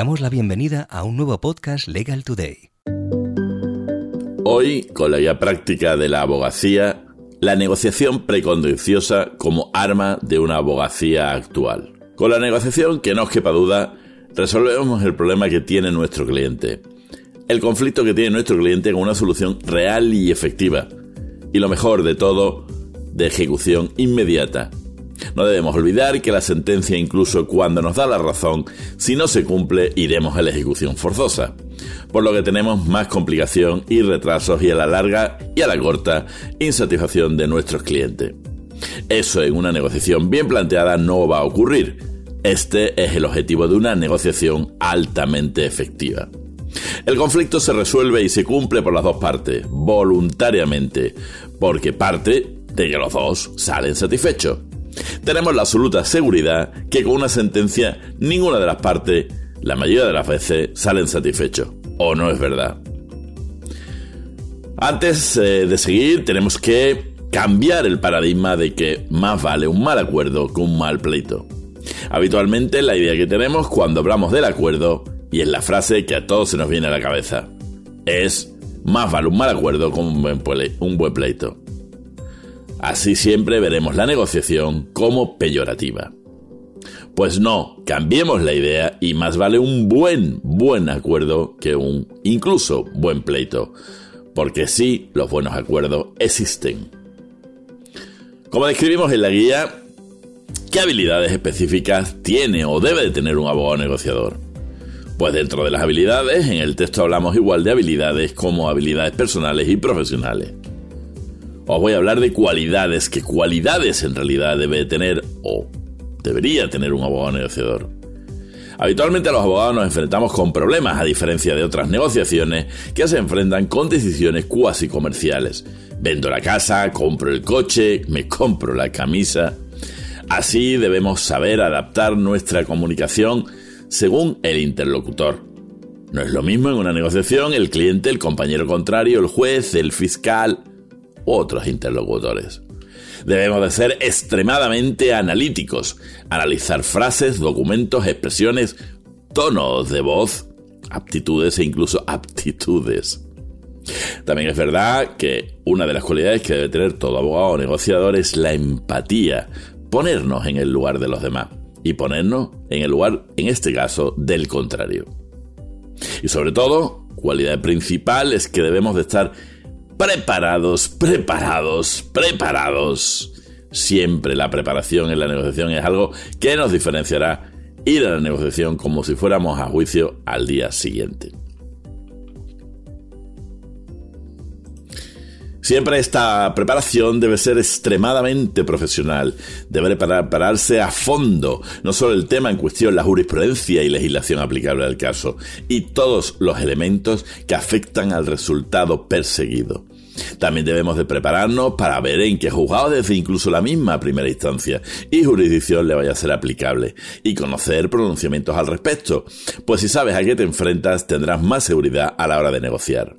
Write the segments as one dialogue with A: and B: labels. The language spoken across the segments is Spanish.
A: damos la bienvenida a un nuevo podcast Legal Today.
B: Hoy, con la guía práctica de la abogacía, la negociación precontenciosa como arma de una abogacía actual. Con la negociación, que no os quepa duda, resolvemos el problema que tiene nuestro cliente. El conflicto que tiene nuestro cliente con una solución real y efectiva. Y lo mejor de todo, de ejecución inmediata no debemos olvidar que la sentencia, incluso cuando nos da la razón, si no se cumple, iremos a la ejecución forzosa. Por lo que tenemos más complicación y retrasos y a la larga y a la corta insatisfacción de nuestros clientes. Eso en una negociación bien planteada no va a ocurrir. Este es el objetivo de una negociación altamente efectiva. El conflicto se resuelve y se cumple por las dos partes, voluntariamente, porque parte de que los dos salen satisfechos. Tenemos la absoluta seguridad que con una sentencia ninguna de las partes, la mayoría de las veces, salen satisfechos. ¿O no es verdad? Antes eh, de seguir, tenemos que cambiar el paradigma de que más vale un mal acuerdo que un mal pleito. Habitualmente la idea que tenemos cuando hablamos del acuerdo, y es la frase que a todos se nos viene a la cabeza, es más vale un mal acuerdo que un buen pleito. Así siempre veremos la negociación como peyorativa. Pues no, cambiemos la idea y más vale un buen, buen acuerdo que un incluso buen pleito, porque sí, los buenos acuerdos existen. Como describimos en la guía, ¿qué habilidades específicas tiene o debe de tener un abogado negociador? Pues dentro de las habilidades, en el texto hablamos igual de habilidades como habilidades personales y profesionales os voy a hablar de cualidades, que cualidades en realidad debe tener o debería tener un abogado negociador. Habitualmente los abogados nos enfrentamos con problemas, a diferencia de otras negociaciones que se enfrentan con decisiones cuasi comerciales. Vendo la casa, compro el coche, me compro la camisa. Así debemos saber adaptar nuestra comunicación según el interlocutor. No es lo mismo en una negociación el cliente, el compañero contrario, el juez, el fiscal, otros interlocutores. Debemos de ser extremadamente analíticos, analizar frases, documentos, expresiones, tonos de voz, aptitudes e incluso aptitudes. También es verdad que una de las cualidades que debe tener todo abogado o negociador es la empatía, ponernos en el lugar de los demás y ponernos en el lugar, en este caso, del contrario. Y sobre todo, cualidad principal es que debemos de estar preparados, preparados, preparados. Siempre la preparación en la negociación es algo que nos diferenciará ir a la negociación como si fuéramos a juicio al día siguiente. Siempre esta preparación debe ser extremadamente profesional, debe prepararse a fondo, no solo el tema en cuestión, la jurisprudencia y legislación aplicable al caso, y todos los elementos que afectan al resultado perseguido. También debemos de prepararnos para ver en qué juzgado desde incluso la misma primera instancia y jurisdicción le vaya a ser aplicable y conocer pronunciamientos al respecto, pues si sabes a qué te enfrentas tendrás más seguridad a la hora de negociar.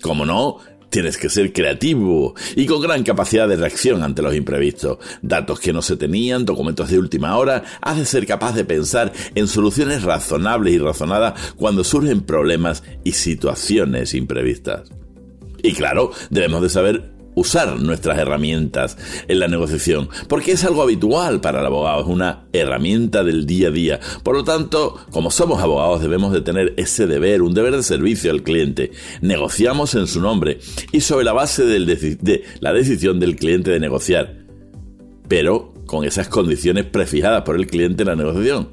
B: Como no, Tienes que ser creativo y con gran capacidad de reacción ante los imprevistos. Datos que no se tenían, documentos de última hora, has de ser capaz de pensar en soluciones razonables y razonadas cuando surgen problemas y situaciones imprevistas. Y claro, debemos de saber usar nuestras herramientas en la negociación, porque es algo habitual para el abogado, es una herramienta del día a día. Por lo tanto, como somos abogados, debemos de tener ese deber, un deber de servicio al cliente. Negociamos en su nombre y sobre la base de la decisión del cliente de negociar, pero con esas condiciones prefijadas por el cliente en la negociación.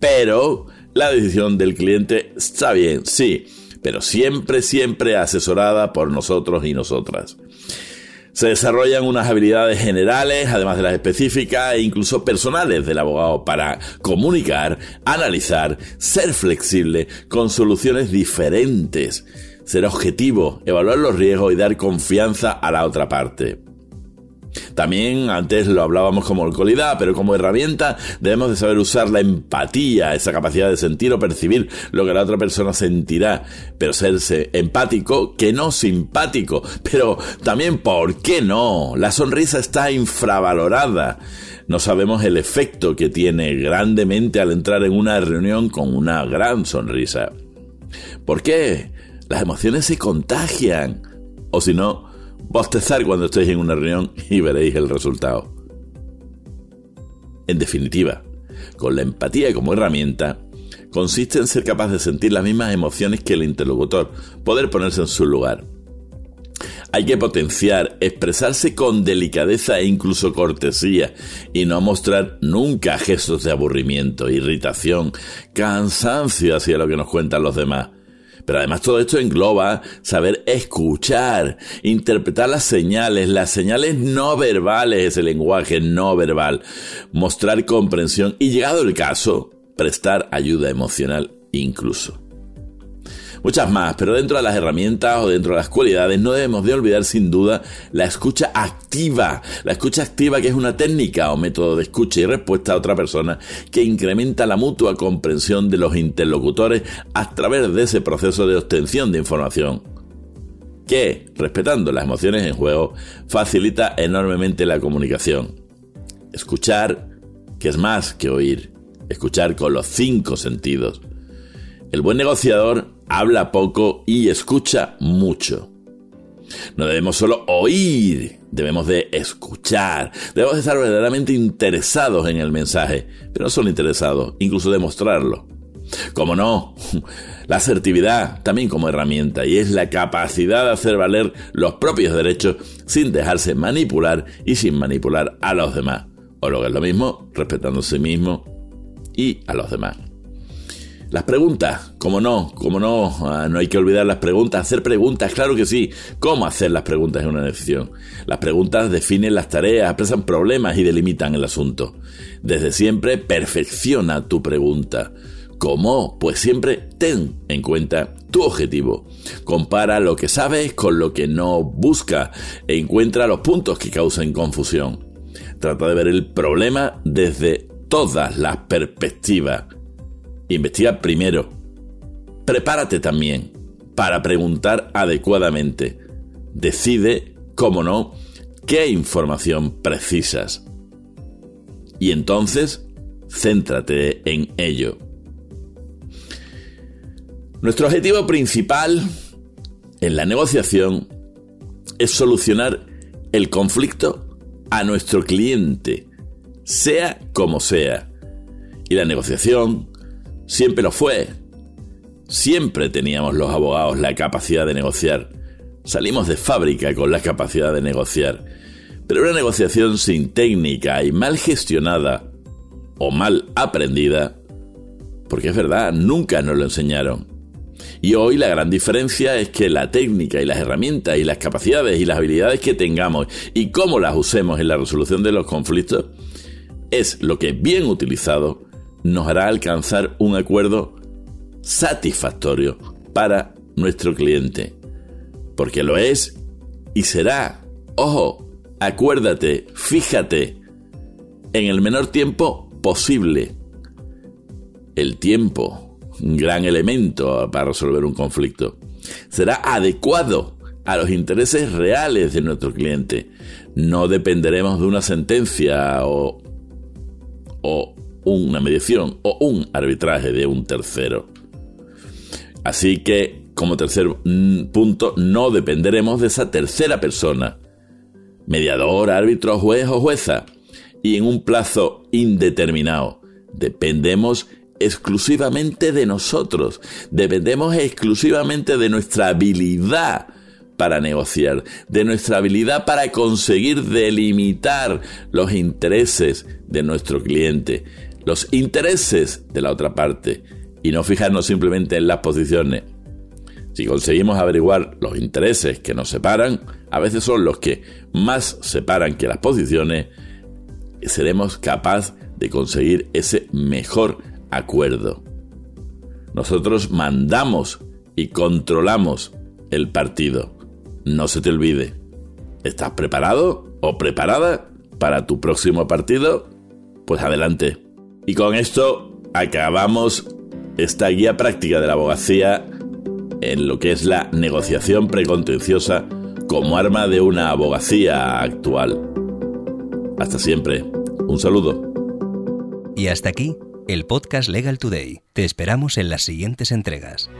B: Pero la decisión del cliente está bien, sí pero siempre, siempre asesorada por nosotros y nosotras. Se desarrollan unas habilidades generales, además de las específicas e incluso personales del abogado para comunicar, analizar, ser flexible con soluciones diferentes, ser objetivo, evaluar los riesgos y dar confianza a la otra parte. También antes lo hablábamos como alcoholidad, pero como herramienta debemos de saber usar la empatía, esa capacidad de sentir o percibir lo que la otra persona sentirá, pero serse empático que no simpático. Pero también, ¿por qué no? La sonrisa está infravalorada. No sabemos el efecto que tiene grandemente al entrar en una reunión con una gran sonrisa. ¿Por qué? Las emociones se contagian. O si no, bostezar cuando estéis en una reunión y veréis el resultado. En definitiva, con la empatía como herramienta, consiste en ser capaz de sentir las mismas emociones que el interlocutor, poder ponerse en su lugar. Hay que potenciar, expresarse con delicadeza e incluso cortesía y no mostrar nunca gestos de aburrimiento, irritación, cansancio hacia lo que nos cuentan los demás. Pero además todo esto engloba saber escuchar, interpretar las señales, las señales no verbales, ese lenguaje no verbal, mostrar comprensión. Y llegado el caso, prestar ayuda emocional incluso. Muchas más, pero dentro de las herramientas o dentro de las cualidades no debemos de olvidar sin duda la escucha activa. La escucha activa que es una técnica o método de escucha y respuesta a otra persona que incrementa la mutua comprensión de los interlocutores a través de ese proceso de obtención de información que, respetando las emociones en juego, facilita enormemente la comunicación. Escuchar, que es más que oír, escuchar con los cinco sentidos. El buen negociador habla poco y escucha mucho. No debemos solo oír, debemos de escuchar, debemos de estar verdaderamente interesados en el mensaje, pero no solo interesados, incluso demostrarlo. Como no, la asertividad también como herramienta y es la capacidad de hacer valer los propios derechos sin dejarse manipular y sin manipular a los demás. O lo que es lo mismo, respetando a sí mismo y a los demás. Las preguntas, como no, como no, ah, no hay que olvidar las preguntas, hacer preguntas, claro que sí. ¿Cómo hacer las preguntas en una decisión? Las preguntas definen las tareas, expresan problemas y delimitan el asunto. Desde siempre, perfecciona tu pregunta. ¿Cómo? Pues siempre ten en cuenta tu objetivo. Compara lo que sabes con lo que no busca e encuentra los puntos que causan confusión. Trata de ver el problema desde todas las perspectivas Investiga primero. Prepárate también para preguntar adecuadamente. Decide, cómo no, qué información precisas. Y entonces, céntrate en ello. Nuestro objetivo principal en la negociación es solucionar el conflicto a nuestro cliente, sea como sea. Y la negociación Siempre lo fue. Siempre teníamos los abogados la capacidad de negociar. Salimos de fábrica con la capacidad de negociar. Pero una negociación sin técnica y mal gestionada o mal aprendida, porque es verdad, nunca nos lo enseñaron. Y hoy la gran diferencia es que la técnica y las herramientas y las capacidades y las habilidades que tengamos y cómo las usemos en la resolución de los conflictos es lo que bien utilizado nos hará alcanzar un acuerdo satisfactorio para nuestro cliente. Porque lo es y será. Ojo, acuérdate, fíjate, en el menor tiempo posible. El tiempo, un gran elemento para resolver un conflicto, será adecuado a los intereses reales de nuestro cliente. No dependeremos de una sentencia o, o una mediación o un arbitraje de un tercero. Así que, como tercer mm, punto, no dependeremos de esa tercera persona, mediador, árbitro, juez o jueza, y en un plazo indeterminado. Dependemos exclusivamente de nosotros, dependemos exclusivamente de nuestra habilidad para negociar, de nuestra habilidad para conseguir delimitar los intereses de nuestro cliente, los intereses de la otra parte y no fijarnos simplemente en las posiciones. Si conseguimos averiguar los intereses que nos separan, a veces son los que más separan que las posiciones, seremos capaces de conseguir ese mejor acuerdo. Nosotros mandamos y controlamos el partido. No se te olvide. ¿Estás preparado o preparada para tu próximo partido? Pues adelante. Y con esto acabamos esta guía práctica de la abogacía en lo que es la negociación precontenciosa como arma de una abogacía actual. Hasta siempre. Un saludo.
A: Y hasta aquí el podcast Legal Today. Te esperamos en las siguientes entregas.